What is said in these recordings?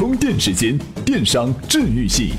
充电时间，电商治愈系。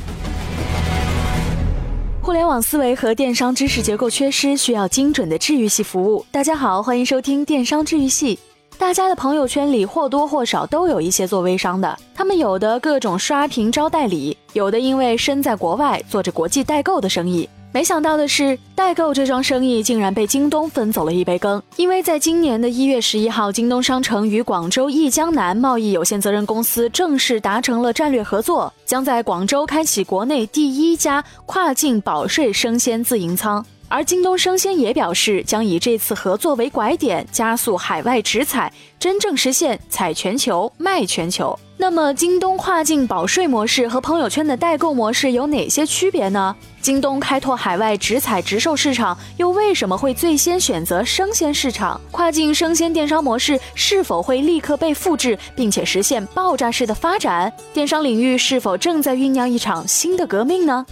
互联网思维和电商知识结构缺失，需要精准的治愈系服务。大家好，欢迎收听电商治愈系。大家的朋友圈里或多或少都有一些做微商的，他们有的各种刷屏招代理，有的因为身在国外做着国际代购的生意。没想到的是，代购这桩生意竟然被京东分走了一杯羹。因为在今年的一月十一号，京东商城与广州易江南贸易有限责任公司正式达成了战略合作，将在广州开启国内第一家跨境保税生鲜自营仓。而京东生鲜也表示，将以这次合作为拐点，加速海外直采，真正实现采全球卖全球。那么，京东跨境保税模式和朋友圈的代购模式有哪些区别呢？京东开拓海外直采直售市场，又为什么会最先选择生鲜市场？跨境生鲜电商模式是否会立刻被复制，并且实现爆炸式的发展？电商领域是否正在酝酿一场新的革命呢？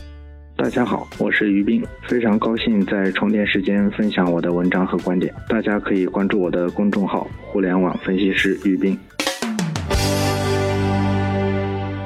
大家好，我是于斌，非常高兴在充电时间分享我的文章和观点。大家可以关注我的公众号“互联网分析师于斌”。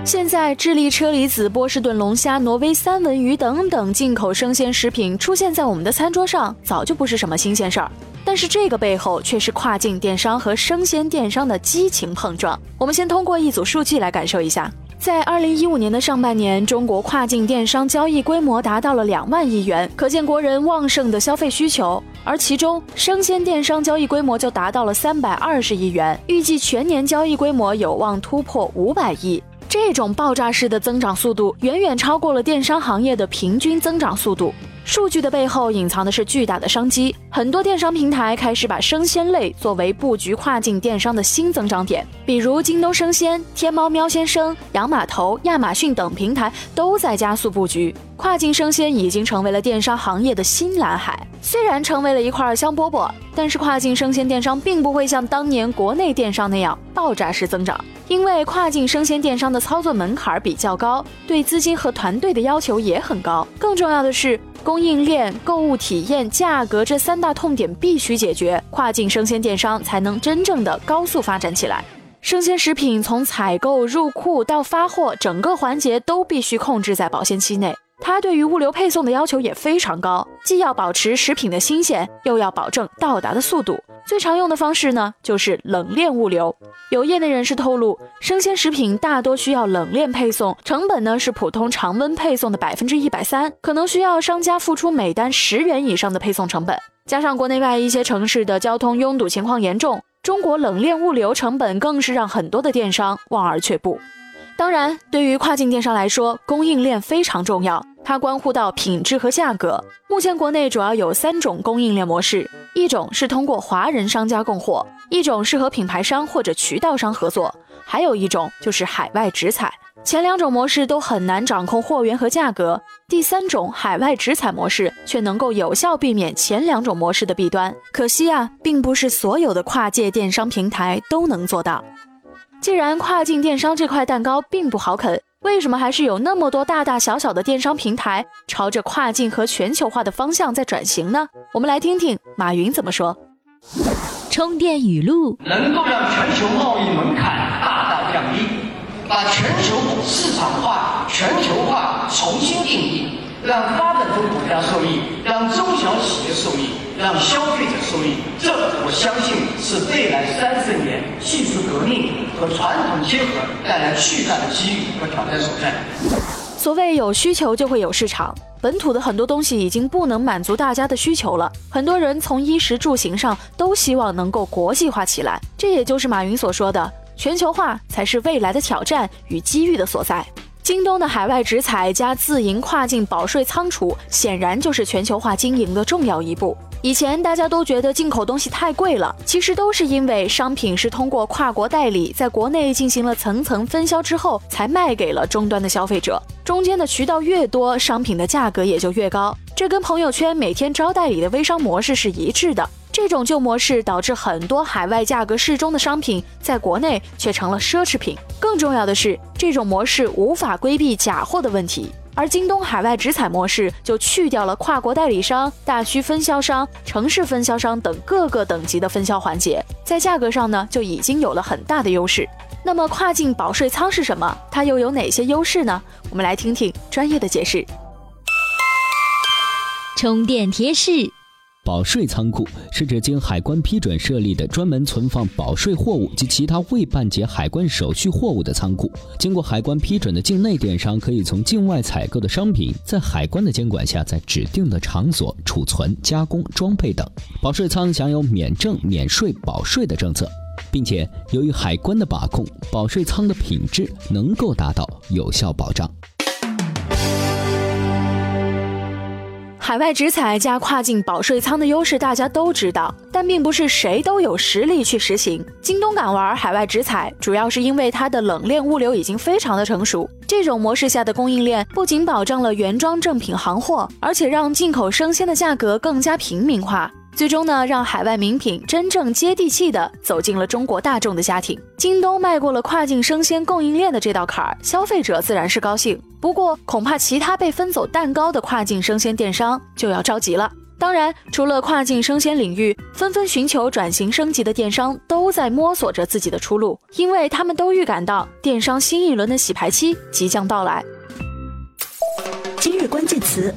现在，智利车厘子、波士顿龙虾、挪威三文鱼等等进口生鲜食品出现在我们的餐桌上，早就不是什么新鲜事儿。但是这个背后却是跨境电商和生鲜电商的激情碰撞。我们先通过一组数据来感受一下。在二零一五年的上半年，中国跨境电商交易规模达到了两万亿元，可见国人旺盛的消费需求。而其中，生鲜电商交易规模就达到了三百二十亿元，预计全年交易规模有望突破五百亿。这种爆炸式的增长速度，远远超过了电商行业的平均增长速度。数据的背后隐藏的是巨大的商机，很多电商平台开始把生鲜类作为布局跨境电商的新增长点，比如京东生鲜、天猫喵先生、洋码头、亚马逊等平台都在加速布局。跨境生鲜已经成为了电商行业的新蓝海，虽然成为了一块香饽饽，但是跨境生鲜电商并不会像当年国内电商那样爆炸式增长，因为跨境生鲜电商的操作门槛比较高，对资金和团队的要求也很高，更重要的是。供应链、购物体验、价格这三大痛点必须解决，跨境生鲜电商才能真正的高速发展起来。生鲜食品从采购、入库到发货，整个环节都必须控制在保鲜期内。它对于物流配送的要求也非常高，既要保持食品的新鲜，又要保证到达的速度。最常用的方式呢，就是冷链物流。有业内人士透露，生鲜食品大多需要冷链配送，成本呢是普通常温配送的百分之一百三，可能需要商家付出每单十元以上的配送成本。加上国内外一些城市的交通拥堵情况严重，中国冷链物流成本更是让很多的电商望而却步。当然，对于跨境电商来说，供应链非常重要。它关乎到品质和价格。目前国内主要有三种供应链模式：一种是通过华人商家供货，一种是和品牌商或者渠道商合作，还有一种就是海外直采。前两种模式都很难掌控货源和价格，第三种海外直采模式却能够有效避免前两种模式的弊端。可惜啊，并不是所有的跨界电商平台都能做到。既然跨境电商这块蛋糕并不好啃。为什么还是有那么多大大小小的电商平台朝着跨境和全球化的方向在转型呢？我们来听听马云怎么说。充电语录：能够让全球贸易门槛大大降低，把全球市场化、全球化重新定义。让发展中国家受益，让中小企业受益，让消费者受益，这我相信是未来三十年技术革命和传统结合带来巨大的机遇和挑战所在。所谓有需求就会有市场，本土的很多东西已经不能满足大家的需求了，很多人从衣食住行上都希望能够国际化起来，这也就是马云所说的全球化才是未来的挑战与机遇的所在。京东的海外直采加自营跨境保税仓储，显然就是全球化经营的重要一步。以前大家都觉得进口东西太贵了，其实都是因为商品是通过跨国代理在国内进行了层层分销之后，才卖给了终端的消费者。中间的渠道越多，商品的价格也就越高。这跟朋友圈每天招代理的微商模式是一致的。这种旧模式导致很多海外价格适中的商品在国内却成了奢侈品。更重要的是，这种模式无法规避假货的问题。而京东海外直采模式就去掉了跨国代理商、大区分销商、城市分销商等各个等级的分销环节，在价格上呢就已经有了很大的优势。那么跨境保税仓是什么？它又有哪些优势呢？我们来听听专业的解释。充电贴士：保税仓库是指经海关批准设立的专门存放保税货物及其他未办结海关手续货物的仓库。经过海关批准的境内电商可以从境外采购的商品，在海关的监管下，在指定的场所储存、加工、装配等。保税仓享有免证、免税、保税的政策。并且，由于海关的把控，保税仓的品质能够达到有效保障。海外直采加跨境保税仓的优势大家都知道，但并不是谁都有实力去实行。京东敢玩海外直采，主要是因为它的冷链物流已经非常的成熟。这种模式下的供应链不仅保障了原装正品行货，而且让进口生鲜的价格更加平民化。最终呢，让海外名品真正接地气的走进了中国大众的家庭。京东迈过了跨境生鲜供应链的这道坎儿，消费者自然是高兴。不过，恐怕其他被分走蛋糕的跨境生鲜电商就要着急了。当然，除了跨境生鲜领域，纷纷寻求转型升级的电商都在摸索着自己的出路，因为他们都预感到电商新一轮的洗牌期即将到来。今日关键词。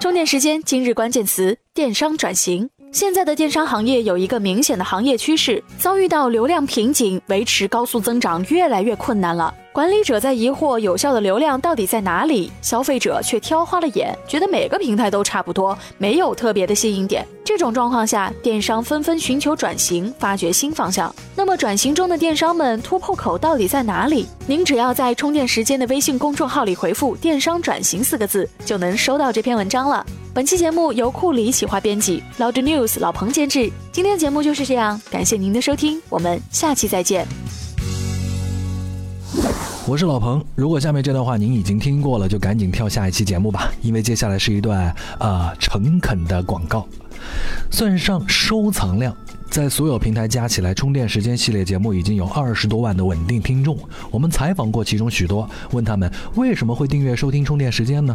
充电时间，今日关键词：电商转型。现在的电商行业有一个明显的行业趋势，遭遇到流量瓶颈，维持高速增长越来越困难了。管理者在疑惑有效的流量到底在哪里，消费者却挑花了眼，觉得每个平台都差不多，没有特别的吸引点。这种状况下，电商纷纷寻求转型，发掘新方向。那么，转型中的电商们突破口到底在哪里？您只要在充电时间的微信公众号里回复“电商转型”四个字，就能收到这篇文章了。本期节目由库里企划编辑，Loud News 老彭监制。今天的节目就是这样，感谢您的收听，我们下期再见。我是老彭，如果下面这段话您已经听过了，就赶紧跳下一期节目吧，因为接下来是一段啊诚恳的广告。算上收藏量，在所有平台加起来，充电时间系列节目已经有二十多万的稳定听众。我们采访过其中许多，问他们为什么会订阅收听充电时间呢？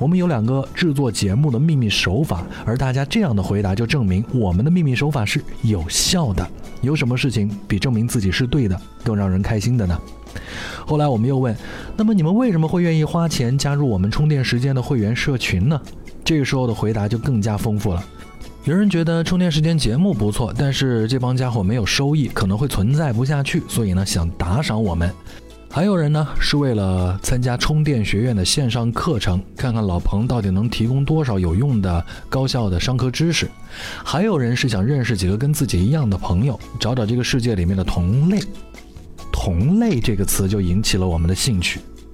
我们有两个制作节目的秘密手法，而大家这样的回答就证明我们的秘密手法是有效的。有什么事情比证明自己是对的更让人开心的呢？后来我们又问，那么你们为什么会愿意花钱加入我们充电时间的会员社群呢？这个时候的回答就更加丰富了。有人觉得充电时间节目不错，但是这帮家伙没有收益，可能会存在不下去，所以呢想打赏我们。还有人呢，是为了参加充电学院的线上课程，看看老彭到底能提供多少有用的、高效的商科知识；还有人是想认识几个跟自己一样的朋友，找找这个世界里面的同类。同类这个词就引起了我们的兴趣。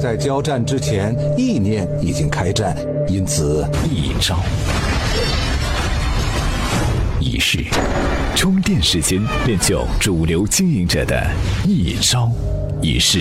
在交战之前，意念已经开战，因此一招一式，充电时间练就主流经营者的一招一式。